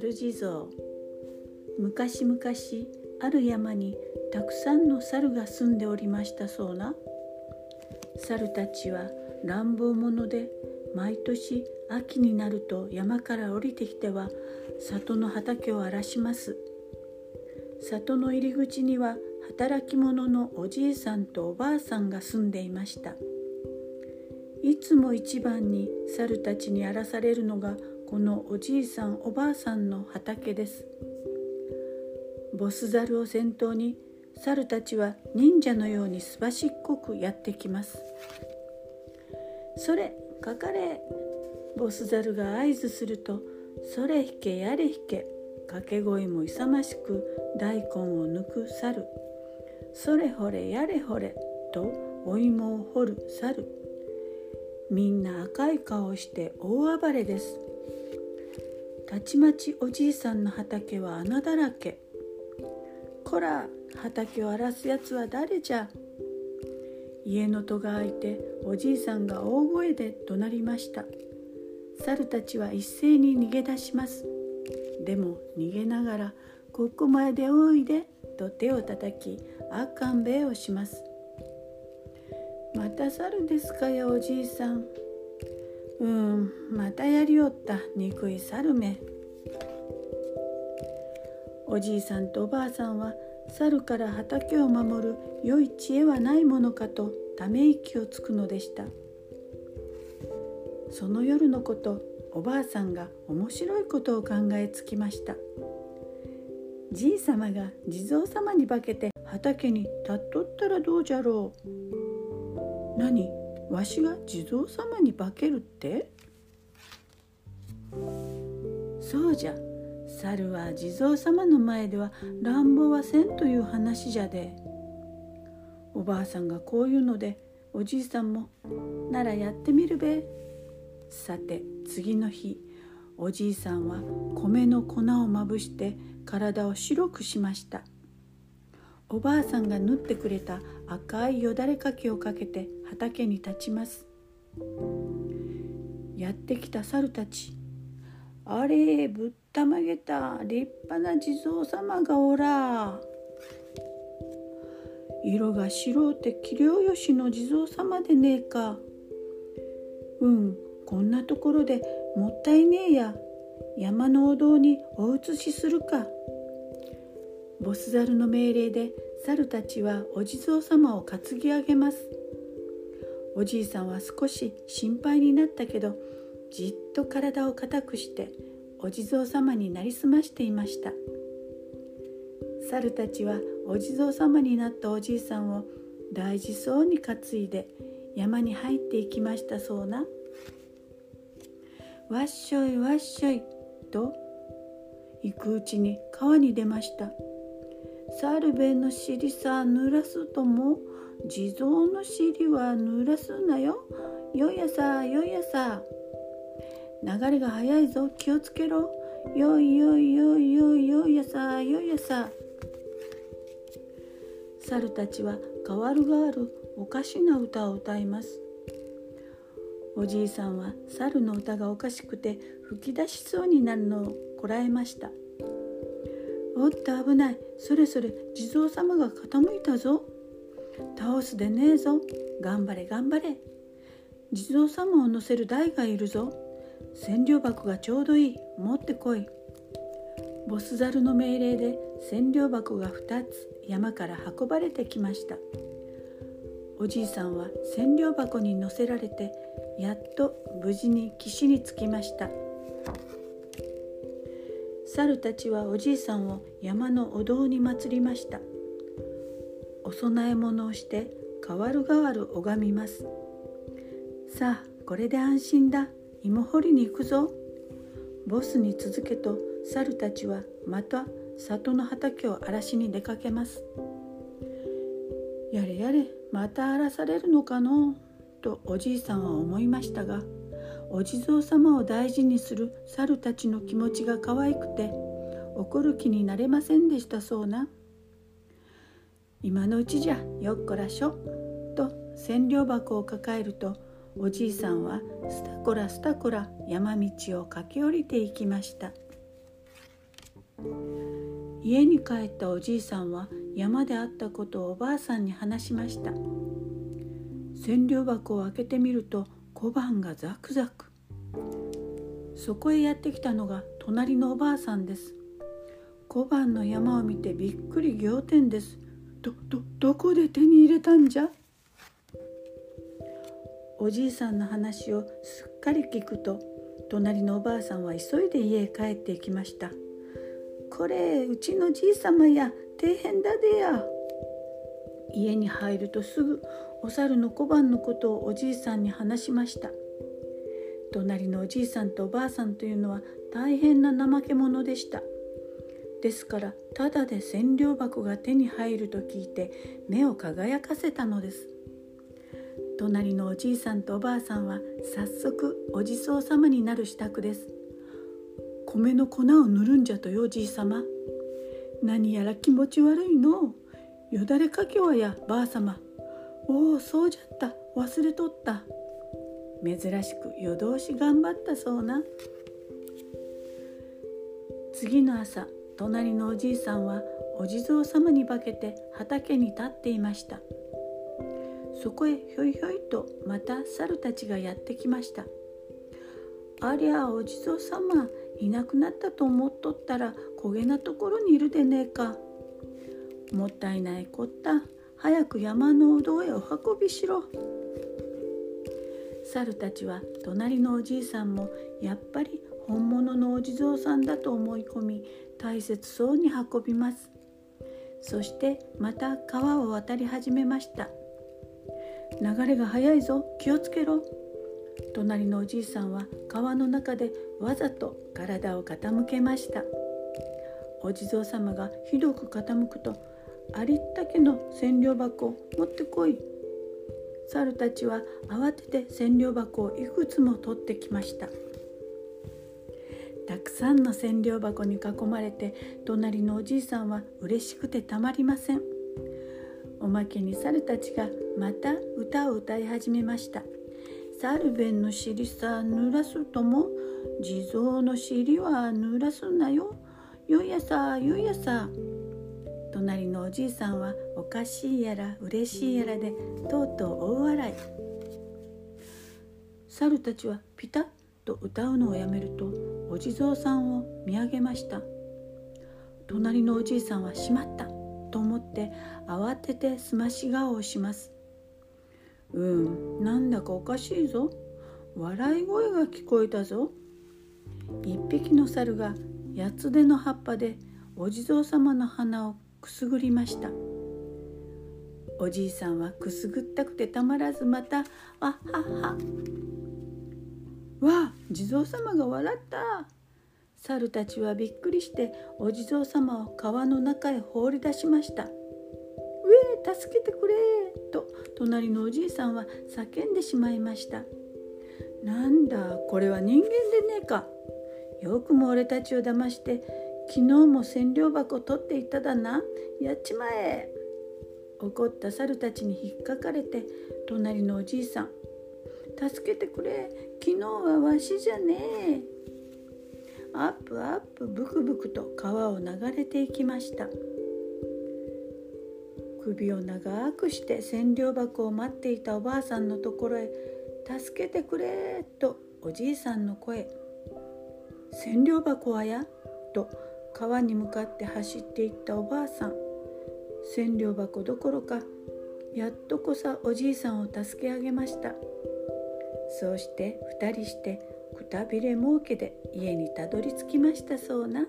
猿地蔵昔々ある山にたくさんの猿が住んでおりましたそうな。猿たちは乱暴者で毎年秋になると山から降りてきては里の畑を荒らします。里の入り口には働き者のおじいさんとおばあさんが住んでいました。いつも一番に猿たちに荒らされるのがこのおじいさんおばあさんの畑です。ボスザルを先頭に猿たちは忍者のようにすばしっこくやってきます。それかかれボスザルが合図するとそれ引けやれ引け掛け声も勇ましく大根を抜く猿。それほれやれほれとお芋を掘る猿。みんな赤い顔をして大暴れです。たちまちおじいさんの畑は穴だらけこら畑を荒らすやつは誰じゃ家の戸が開いておじいさんが大声で怒鳴りました猿たちは一斉に逃げ出しますでも逃げながら「ここまでおいで」と手を叩きあかんべえをしますまた猿ですかよおじいさん？うんまたやりおった憎い猿め。おじいさんとおばあさんは猿から畑を守る良い知恵はないものかとため息をつくのでした。その夜のことおばあさんが面白いことを考えつきました。じいさまが地蔵様に化けて畑に立っとったらどうじゃろう。何？わしが地蔵様に化けるって？そうじゃ。猿は地蔵様の前では乱暴はせんという話じゃで。おばあさんがこう言うのでおじいさんも「ならやってみるべ」さて次の日おじいさんは米の粉をまぶして体を白くしました。おばあさんが縫ってくれた赤いよだれかけをかけて畑に立ちます。やってきた猿たちあれぶったまげた立派な地蔵様がおら。色が白うて器量よしの地蔵様でねえか。うんこんなところでもったいねえや。山のお堂にお移しするか。ボスザルの命令で猿たちはお地蔵様を担ぎ上げます。おじいさんは少し心配になったけどじっと体を硬くしてお地蔵様になりすましていました。猿たちはお地蔵様になったおじいさんを大事そうに担いで山に入っていきましたそうな。わっしょいわっしょいと行くうちに川に出ました。サルベの尻さ濡らすとも地蔵の尻は濡らすなよ。よいやさよいやさ。流れが速いぞ。気をつけろ。よいよいよいよいよいやさよいやさ。猿たちは変わるがある。おかしな歌を歌います。おじいさんは猿の歌がおかしくて吹き出しそうになるのをこらえました。おっと危ない。それそれ地蔵様が傾いたぞ。倒すでねえぞ。頑張れ頑張れ。地蔵様を乗せる台がいるぞ。千両箱がちょうどいい。持ってこい。ボスザルの命令で千両箱が2つ山から運ばれてきました。おじいさんは千両箱に乗せられてやっと無事に岸に着きました。猿たちはおじいさんを山のお堂に祀りました。お供え物をして代わる代わる拝みます。さあこれで安心だ。芋掘りに行くぞ。ボスに続けと猿たちはまた里の畑を荒らしに出かけます。やれやれまた荒らされるのかの？とおじいさんは思いましたがお地蔵様を大事にする猿たちの気持ちが可愛くて怒る気になれませんでしたそうな。今のうちじゃよっこらしょと千両箱を抱えるとおじいさんはスタコラスタコラ山道を駆け下りていきました。家に帰ったおじいさんは山で会ったことをおばあさんに話しました。千両箱を開けてみると小判がザクザク。そこへやってきたのが隣のおばあさんです。小判の山を見てびっくり仰天です。どどどこで手に入れたんじゃ？おじいさんの話をすっかり聞くと隣のおばあさんは急いで家へ帰っていきました。これうちのじいさまや底辺だでや。家に入るとすぐお猿の小判のことをおじいさんに話しました。隣のおじいさんとおばあさんというのは大変な怠け者でした。ですからただで千両箱が手に入ると聞いて目を輝かせたのです。隣のおじいさんとおばあさんは早速お地蔵様になる支度です。米の粉を塗るんじゃとよおじいさま何やら気持ち悪いのよだれかけはやばあさま。おおそうじゃった。忘れとった。珍しく夜通し頑張ったそうな。次の朝隣のおじいさんはお地蔵様に化けて畑に立っていました。そこへひょいひょいとまた猿たちがやってきました。ありゃお地蔵様いなくなったと思っとったら焦げなところにいるでねえか。もったいないこった。早く山のお堂へお運びしろ。猿たちは隣のおじいさんもやっぱり本物のお地蔵さんだと思い込み大切そうに運びます。そしてまた川を渡り始めました。流れが速いぞ気をつけろ。隣のおじいさんは川の中でわざと体を傾けました。お地蔵様がひどく傾くとありったけの千両箱を持ってこい。猿たちは慌てて千両箱をいくつも取ってきました。たくさんの千両箱に囲まれて隣のおじいさんは嬉しくてたまりません。おまけに猿たちがまた歌を歌い始めました。サルベンの尻さ濡らすとも。地蔵の尻は濡らすんなよ。よいやさよいやさ隣のおじいさんはおかしいやら嬉しいやらでとうとう大笑い。猿たちはピタッと歌うのをやめるとお地蔵さんを見上げました。隣のおじいさんはしまったと思って慌ててすまし顔をします。うんなんだかおかしいぞ。笑い声が聞こえたぞ。一匹の猿が八つ手の葉っぱでお地蔵様の鼻をくすぐりました。おじいさんはくすぐったくてたまらずまた「あはは」わあ地蔵様が笑った。猿たちはびっくりしてお地蔵様を川の中へ放り出しました「うえ助けてくれ!」と隣のおじいさんは叫んでしまいました「なんだこれは人間でねえか。よくも俺たちを騙して昨日も千両箱取っていただな。やっちまえ」怒った猿たちに引っかかれて隣のおじいさん「助けてくれ。昨日はわしじゃねえ」アップアップブクブクと川を流れていきました。首を長くして千両箱を待っていたおばあさんのところへ「助けてくれ」とおじいさんの声「千両箱はや?」と川に向かって走っていったおばあさん千両箱どころかやっとこさおじいさんを助け上げましたそうして2人してくたびれ儲けで家にたどり着きましたそうな。